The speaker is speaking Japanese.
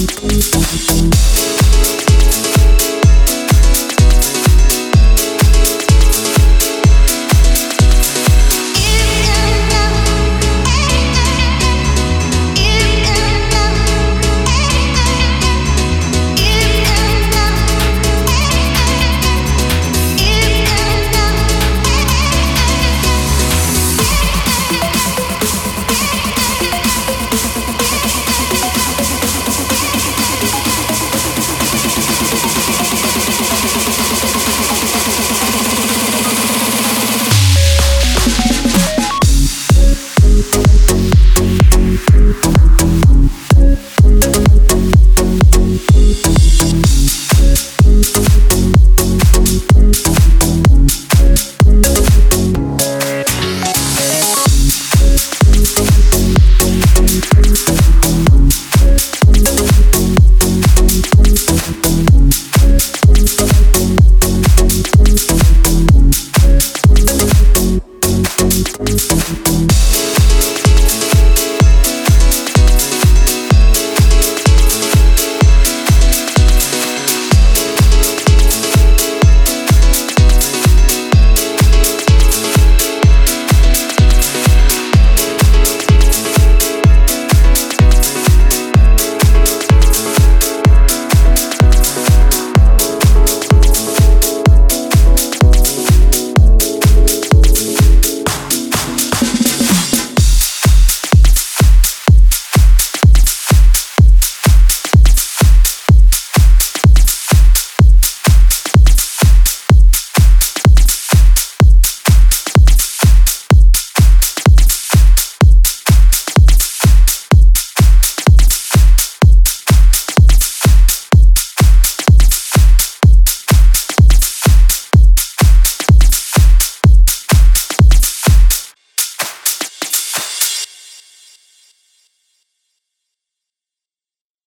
本当に。